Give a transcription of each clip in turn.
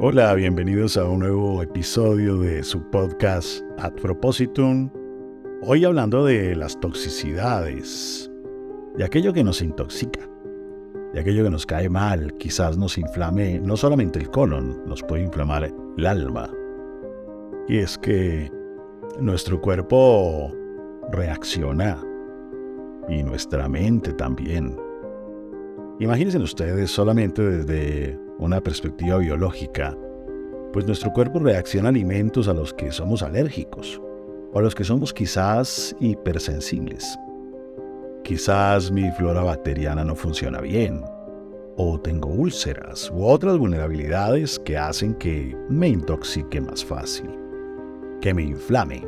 Hola, bienvenidos a un nuevo episodio de su podcast Ad Propositum. Hoy hablando de las toxicidades, de aquello que nos intoxica, de aquello que nos cae mal, quizás nos inflame no solamente el colon, nos puede inflamar el alma. Y es que nuestro cuerpo reacciona y nuestra mente también. Imagínense ustedes solamente desde una perspectiva biológica, pues nuestro cuerpo reacciona a alimentos a los que somos alérgicos o a los que somos quizás hipersensibles. Quizás mi flora bacteriana no funciona bien, o tengo úlceras u otras vulnerabilidades que hacen que me intoxique más fácil, que me inflame,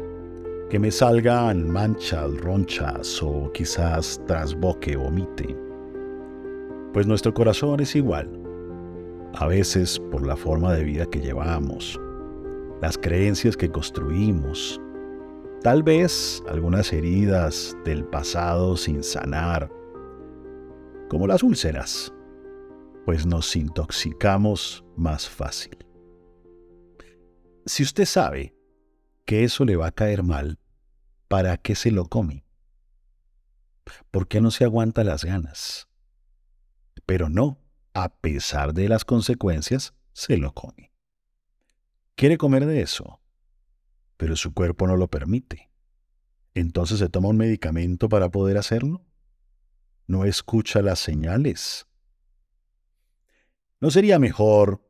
que me salgan manchas, ronchas o quizás trasboque o vomite. Pues nuestro corazón es igual a veces por la forma de vida que llevamos, las creencias que construimos, tal vez algunas heridas del pasado sin sanar, como las úlceras, pues nos intoxicamos más fácil. Si usted sabe que eso le va a caer mal, ¿para qué se lo come? ¿Por qué no se aguanta las ganas? Pero no, a pesar de las consecuencias, se lo come. Quiere comer de eso, pero su cuerpo no lo permite. Entonces se toma un medicamento para poder hacerlo. No escucha las señales. ¿No sería mejor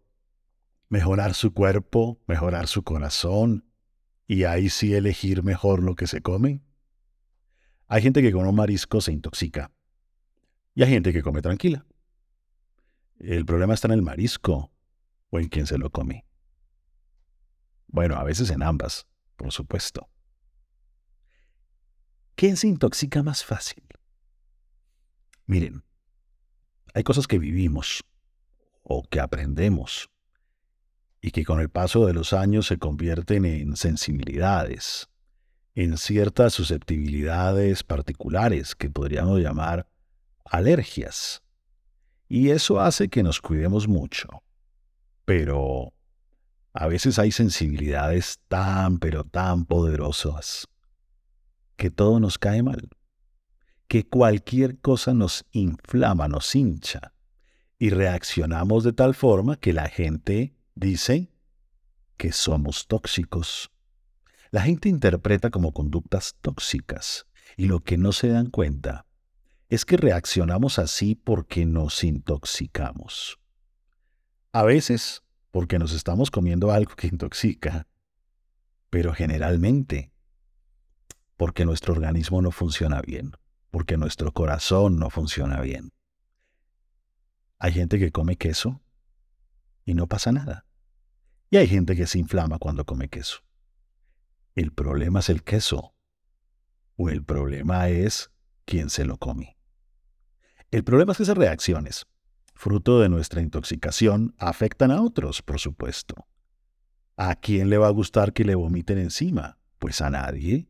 mejorar su cuerpo, mejorar su corazón y ahí sí elegir mejor lo que se come? Hay gente que con un marisco se intoxica y hay gente que come tranquila. El problema está en el marisco o en quien se lo come. Bueno, a veces en ambas, por supuesto. ¿Quién se intoxica más fácil? Miren, hay cosas que vivimos o que aprendemos y que con el paso de los años se convierten en sensibilidades, en ciertas susceptibilidades particulares que podríamos llamar alergias. Y eso hace que nos cuidemos mucho. Pero a veces hay sensibilidades tan, pero tan poderosas que todo nos cae mal, que cualquier cosa nos inflama, nos hincha, y reaccionamos de tal forma que la gente dice que somos tóxicos. La gente interpreta como conductas tóxicas, y lo que no se dan cuenta es que reaccionamos así porque nos intoxicamos. A veces porque nos estamos comiendo algo que intoxica, pero generalmente porque nuestro organismo no funciona bien, porque nuestro corazón no funciona bien. Hay gente que come queso y no pasa nada. Y hay gente que se inflama cuando come queso. El problema es el queso o el problema es quién se lo come. El problema es que esas reacciones, fruto de nuestra intoxicación, afectan a otros, por supuesto. ¿A quién le va a gustar que le vomiten encima? Pues a nadie.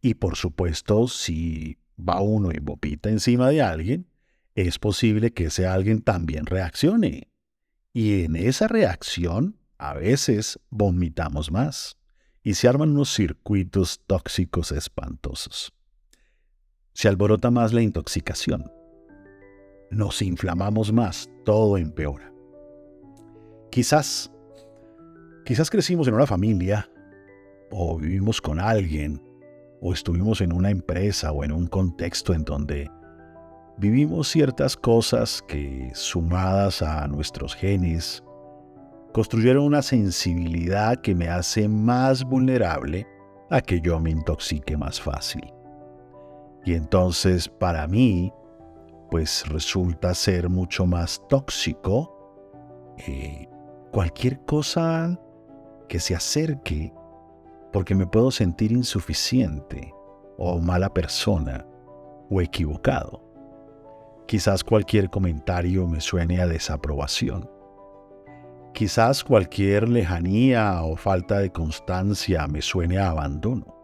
Y por supuesto, si va uno y vomita encima de alguien, es posible que ese alguien también reaccione. Y en esa reacción, a veces vomitamos más. Y se arman unos circuitos tóxicos espantosos. Se alborota más la intoxicación nos inflamamos más, todo empeora. Quizás, quizás crecimos en una familia, o vivimos con alguien, o estuvimos en una empresa o en un contexto en donde vivimos ciertas cosas que, sumadas a nuestros genes, construyeron una sensibilidad que me hace más vulnerable a que yo me intoxique más fácil. Y entonces para mí pues resulta ser mucho más tóxico. Eh, cualquier cosa que se acerque, porque me puedo sentir insuficiente o mala persona o equivocado. Quizás cualquier comentario me suene a desaprobación. Quizás cualquier lejanía o falta de constancia me suene a abandono.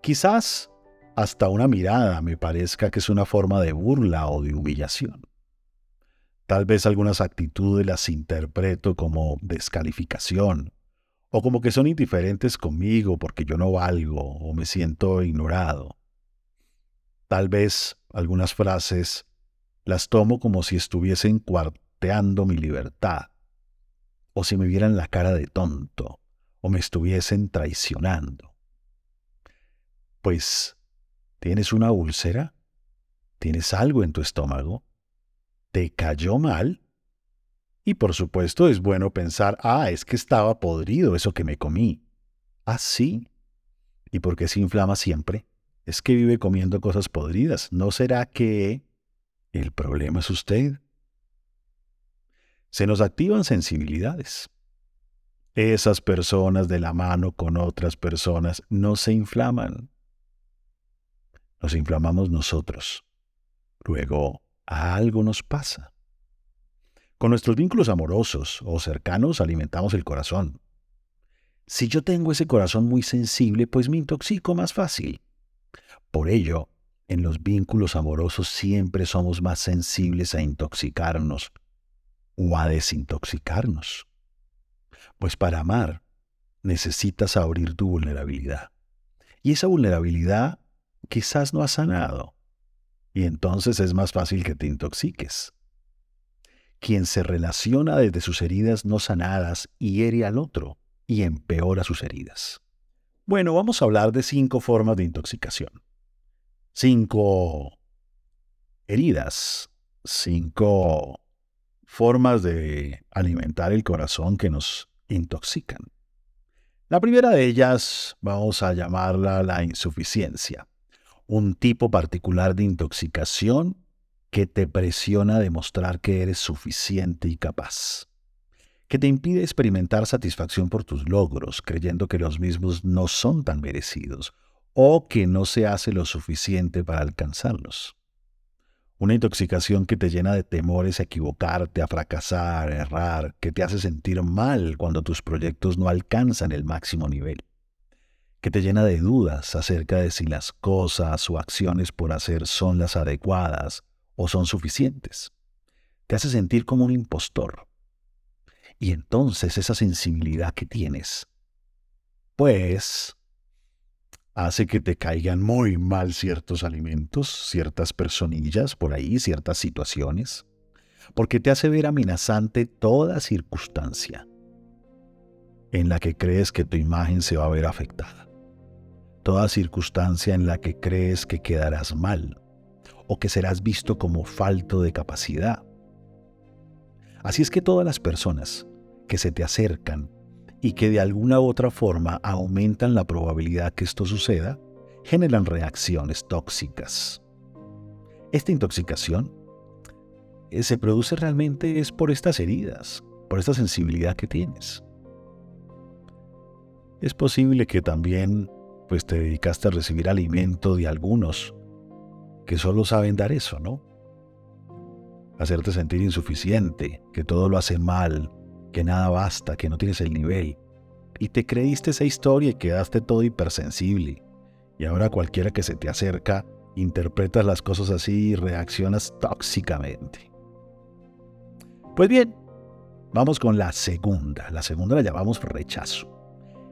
Quizás hasta una mirada me parezca que es una forma de burla o de humillación. Tal vez algunas actitudes las interpreto como descalificación o como que son indiferentes conmigo porque yo no valgo o me siento ignorado. Tal vez algunas frases las tomo como si estuviesen cuarteando mi libertad, o si me vieran la cara de tonto, o me estuviesen traicionando. Pues, ¿tienes una úlcera? ¿Tienes algo en tu estómago? ¿Te cayó mal? Y por supuesto es bueno pensar, ah, es que estaba podrido eso que me comí. Ah, sí. ¿Y por qué se inflama siempre? Es que vive comiendo cosas podridas. ¿No será que el problema es usted? Se nos activan sensibilidades. Esas personas de la mano con otras personas no se inflaman. Nos inflamamos nosotros. Luego, algo nos pasa. Con nuestros vínculos amorosos o cercanos alimentamos el corazón. Si yo tengo ese corazón muy sensible, pues me intoxico más fácil. Por ello, en los vínculos amorosos siempre somos más sensibles a intoxicarnos o a desintoxicarnos. Pues para amar necesitas abrir tu vulnerabilidad. Y esa vulnerabilidad quizás no ha sanado. Y entonces es más fácil que te intoxiques. Quien se relaciona desde sus heridas no sanadas hiere al otro y empeora sus heridas. Bueno, vamos a hablar de cinco formas de intoxicación. Cinco heridas, cinco formas de alimentar el corazón que nos intoxican. La primera de ellas vamos a llamarla la insuficiencia, un tipo particular de intoxicación que te presiona a demostrar que eres suficiente y capaz, que te impide experimentar satisfacción por tus logros, creyendo que los mismos no son tan merecidos o que no se hace lo suficiente para alcanzarlos. Una intoxicación que te llena de temores a equivocarte, a fracasar, a errar, que te hace sentir mal cuando tus proyectos no alcanzan el máximo nivel, que te llena de dudas acerca de si las cosas o acciones por hacer son las adecuadas o son suficientes. Te hace sentir como un impostor. Y entonces esa sensibilidad que tienes, pues, hace que te caigan muy mal ciertos alimentos, ciertas personillas por ahí, ciertas situaciones, porque te hace ver amenazante toda circunstancia en la que crees que tu imagen se va a ver afectada, toda circunstancia en la que crees que quedarás mal, o que serás visto como falto de capacidad. Así es que todas las personas que se te acercan y que de alguna u otra forma aumentan la probabilidad que esto suceda, generan reacciones tóxicas. Esta intoxicación eh, se produce realmente es por estas heridas, por esta sensibilidad que tienes. Es posible que también pues te dedicaste a recibir alimento de algunos que solo saben dar eso, ¿no? Hacerte sentir insuficiente, que todo lo hace mal, que nada basta, que no tienes el nivel. Y te creíste esa historia y quedaste todo hipersensible. Y ahora cualquiera que se te acerca, interpretas las cosas así y reaccionas tóxicamente. Pues bien, vamos con la segunda. La segunda la llamamos rechazo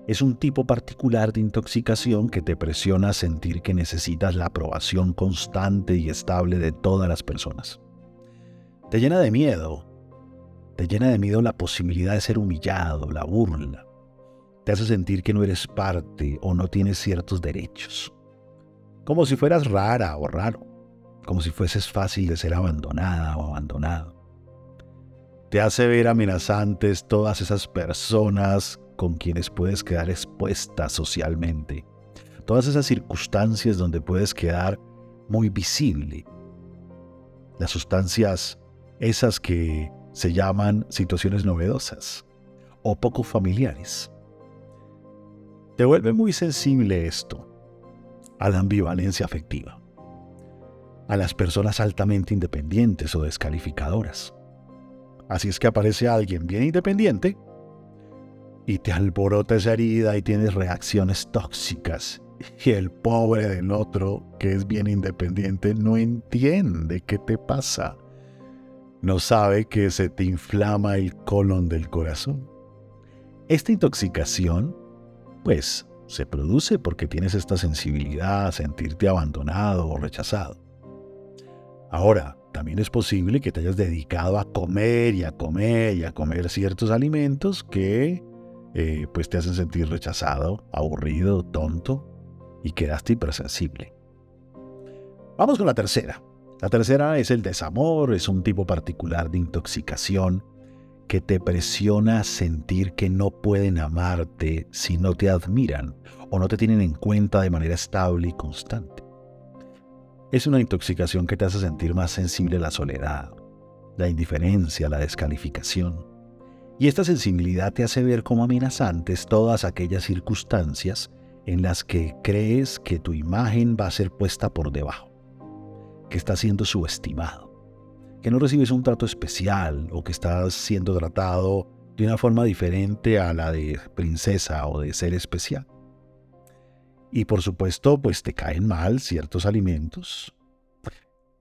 es un tipo particular de intoxicación que te presiona a sentir que necesitas la aprobación constante y estable de todas las personas. Te llena de miedo, te llena de miedo la posibilidad de ser humillado, la burla. Te hace sentir que no eres parte o no tienes ciertos derechos. Como si fueras rara o raro, como si fueses fácil de ser abandonada o abandonado. Te hace ver amenazantes todas esas personas con quienes puedes quedar expuesta socialmente. Todas esas circunstancias donde puedes quedar muy visible. Las sustancias, esas que se llaman situaciones novedosas o poco familiares. Te vuelve muy sensible esto a la ambivalencia afectiva, a las personas altamente independientes o descalificadoras. Así es que aparece alguien bien independiente y te alborota esa herida y tienes reacciones tóxicas. Y el pobre del otro, que es bien independiente, no entiende qué te pasa. no sabe que se te inflama el colon del corazón. Esta intoxicación, pues, se produce porque tienes esta sensibilidad a sentirte abandonado o rechazado. Ahora, también es posible que te hayas dedicado a comer y a comer y a comer ciertos alimentos que eh, pues te hacen sentir rechazado, aburrido, tonto y quedaste hipersensible. Vamos con la tercera. La tercera es el desamor, es un tipo particular de intoxicación que te presiona a sentir que no pueden amarte si no te admiran o no te tienen en cuenta de manera estable y constante. Es una intoxicación que te hace sentir más sensible a la soledad, la indiferencia, la descalificación. Y esta sensibilidad te hace ver como amenazantes todas aquellas circunstancias en las que crees que tu imagen va a ser puesta por debajo, que estás siendo subestimado, que no recibes un trato especial o que estás siendo tratado de una forma diferente a la de princesa o de ser especial. Y por supuesto, pues te caen mal ciertos alimentos.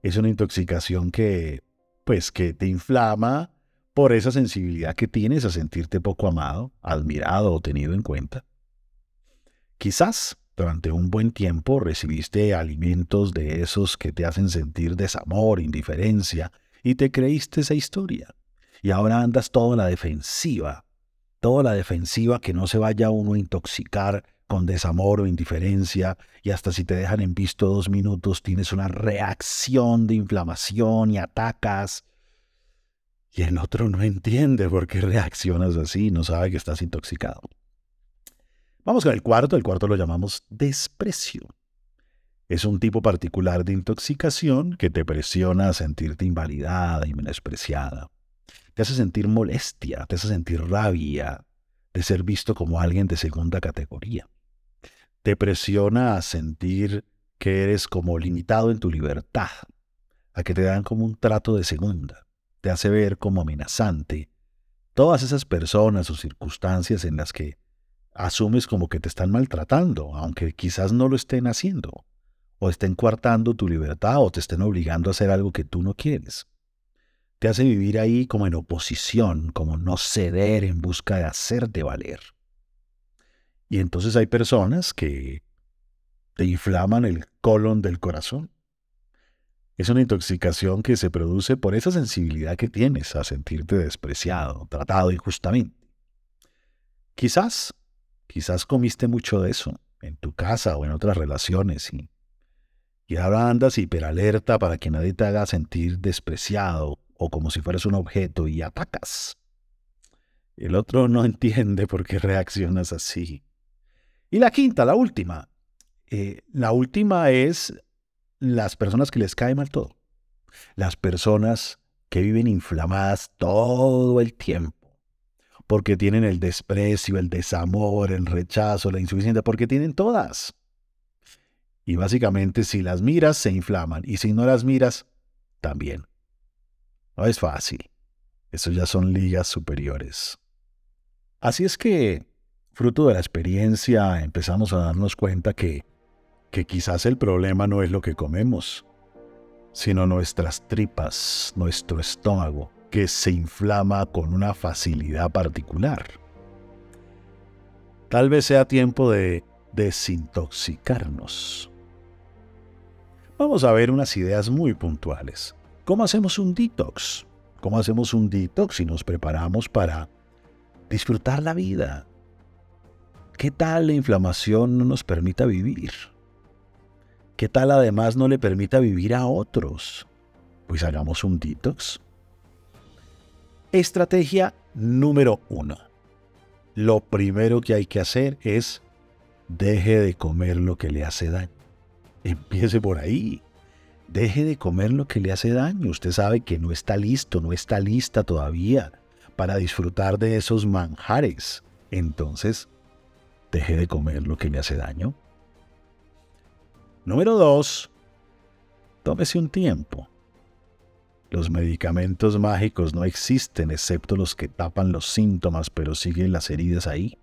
Es una intoxicación que, pues, que te inflama por esa sensibilidad que tienes a sentirte poco amado, admirado o tenido en cuenta. Quizás durante un buen tiempo recibiste alimentos de esos que te hacen sentir desamor, indiferencia, y te creíste esa historia. Y ahora andas toda la defensiva, toda la defensiva que no se vaya uno a intoxicar con desamor o indiferencia, y hasta si te dejan en visto dos minutos tienes una reacción de inflamación y atacas. Y el otro no entiende por qué reaccionas así, no sabe que estás intoxicado. Vamos con el cuarto, el cuarto lo llamamos desprecio. Es un tipo particular de intoxicación que te presiona a sentirte invalidada y menospreciada. Te hace sentir molestia, te hace sentir rabia de ser visto como alguien de segunda categoría te presiona a sentir que eres como limitado en tu libertad, a que te dan como un trato de segunda, te hace ver como amenazante. Todas esas personas o circunstancias en las que asumes como que te están maltratando, aunque quizás no lo estén haciendo, o estén coartando tu libertad o te estén obligando a hacer algo que tú no quieres. Te hace vivir ahí como en oposición, como no ceder en busca de hacerte valer. Y entonces hay personas que te inflaman el colon del corazón. Es una intoxicación que se produce por esa sensibilidad que tienes a sentirte despreciado, tratado injustamente. Quizás, quizás comiste mucho de eso en tu casa o en otras relaciones y, y ahora andas hiperalerta para que nadie te haga sentir despreciado o como si fueras un objeto y atacas. El otro no entiende por qué reaccionas así. Y la quinta, la última. Eh, la última es las personas que les cae mal todo. Las personas que viven inflamadas todo el tiempo. Porque tienen el desprecio, el desamor, el rechazo, la insuficiencia, porque tienen todas. Y básicamente si las miras, se inflaman. Y si no las miras, también. No es fácil. Eso ya son ligas superiores. Así es que fruto de la experiencia, empezamos a darnos cuenta que, que quizás el problema no es lo que comemos, sino nuestras tripas, nuestro estómago, que se inflama con una facilidad particular. Tal vez sea tiempo de desintoxicarnos. Vamos a ver unas ideas muy puntuales. ¿Cómo hacemos un detox? ¿Cómo hacemos un detox si nos preparamos para disfrutar la vida, ¿Qué tal la inflamación no nos permita vivir? ¿Qué tal además no le permita vivir a otros? Pues hagamos un detox. Estrategia número uno. Lo primero que hay que hacer es deje de comer lo que le hace daño. Empiece por ahí. Deje de comer lo que le hace daño. Usted sabe que no está listo, no está lista todavía para disfrutar de esos manjares. Entonces, deje de comer lo que le hace daño. Número 2. Tómese un tiempo. Los medicamentos mágicos no existen excepto los que tapan los síntomas pero siguen las heridas ahí.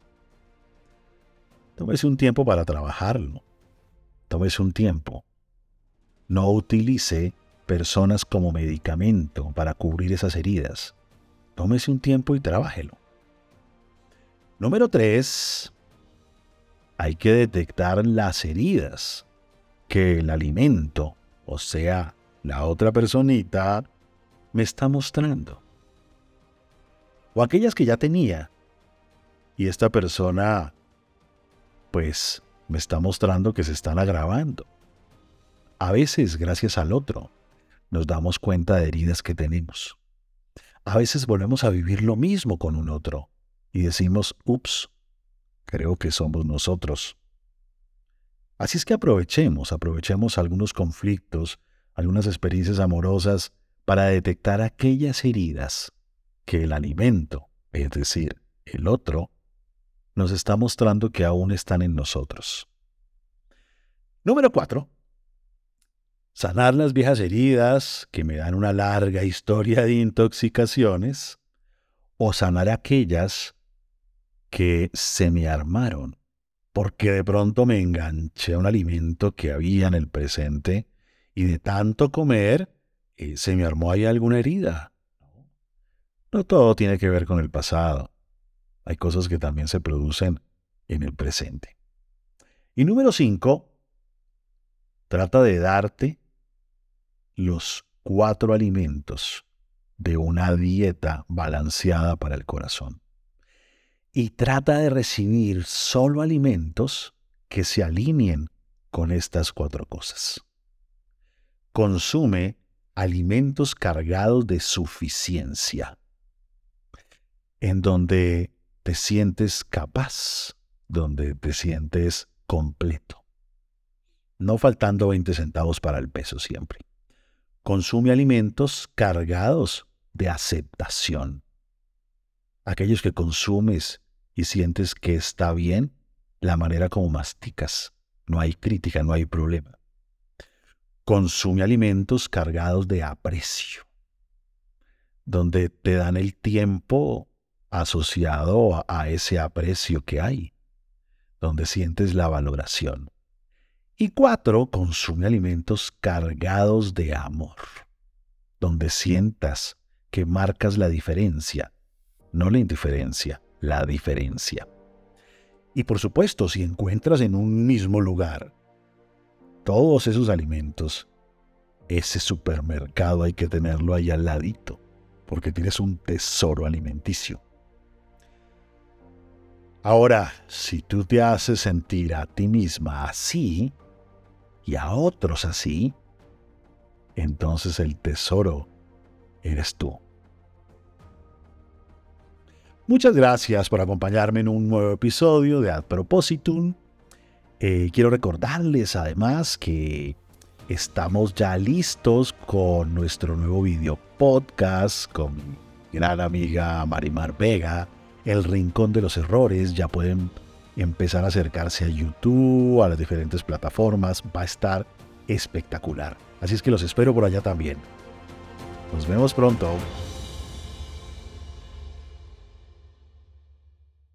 Tómese un tiempo para trabajarlo. Tómese un tiempo. No utilice personas como medicamento para cubrir esas heridas. Tómese un tiempo y trabájelo. Número 3. Hay que detectar las heridas que el alimento, o sea, la otra personita, me está mostrando. O aquellas que ya tenía. Y esta persona, pues, me está mostrando que se están agravando. A veces, gracias al otro, nos damos cuenta de heridas que tenemos. A veces volvemos a vivir lo mismo con un otro y decimos, ups, creo que somos nosotros. Así es que aprovechemos, aprovechemos algunos conflictos, algunas experiencias amorosas para detectar aquellas heridas que el alimento, es decir, el otro, nos está mostrando que aún están en nosotros. Número 4. Sanar las viejas heridas que me dan una larga historia de intoxicaciones o sanar aquellas que se me armaron porque de pronto me enganché a un alimento que había en el presente y de tanto comer eh, se me armó ahí alguna herida. No todo tiene que ver con el pasado. Hay cosas que también se producen en el presente. Y número cinco, trata de darte los cuatro alimentos de una dieta balanceada para el corazón. Y trata de recibir solo alimentos que se alineen con estas cuatro cosas. Consume alimentos cargados de suficiencia, en donde te sientes capaz, donde te sientes completo. No faltando 20 centavos para el peso siempre. Consume alimentos cargados de aceptación. Aquellos que consumes y sientes que está bien la manera como masticas. No hay crítica, no hay problema. Consume alimentos cargados de aprecio, donde te dan el tiempo asociado a, ese aprecio que hay, donde sientes la valoración. Y cuatro, consume alimentos cargados de amor, donde sientas que marcas la diferencia, no la indiferencia, la diferencia. Y por supuesto, si encuentras en un mismo lugar todos esos alimentos, ese supermercado hay que tenerlo ahí al ladito, porque tienes un tesoro alimenticio. Ahora, si tú te haces sentir a ti misma así y a otros así, entonces el tesoro eres tú. Muchas gracias por acompañarme en un nuevo episodio de Ad Propositum. Eh, quiero recordarles además que estamos ya listos con nuestro nuevo video podcast con mi gran amiga Marimar Vega el Rincón de los Errores, ya pueden empezar a acercarse a YouTube, a las diferentes plataformas, va a estar espectacular. Así es que los espero por allá también. Nos vemos pronto.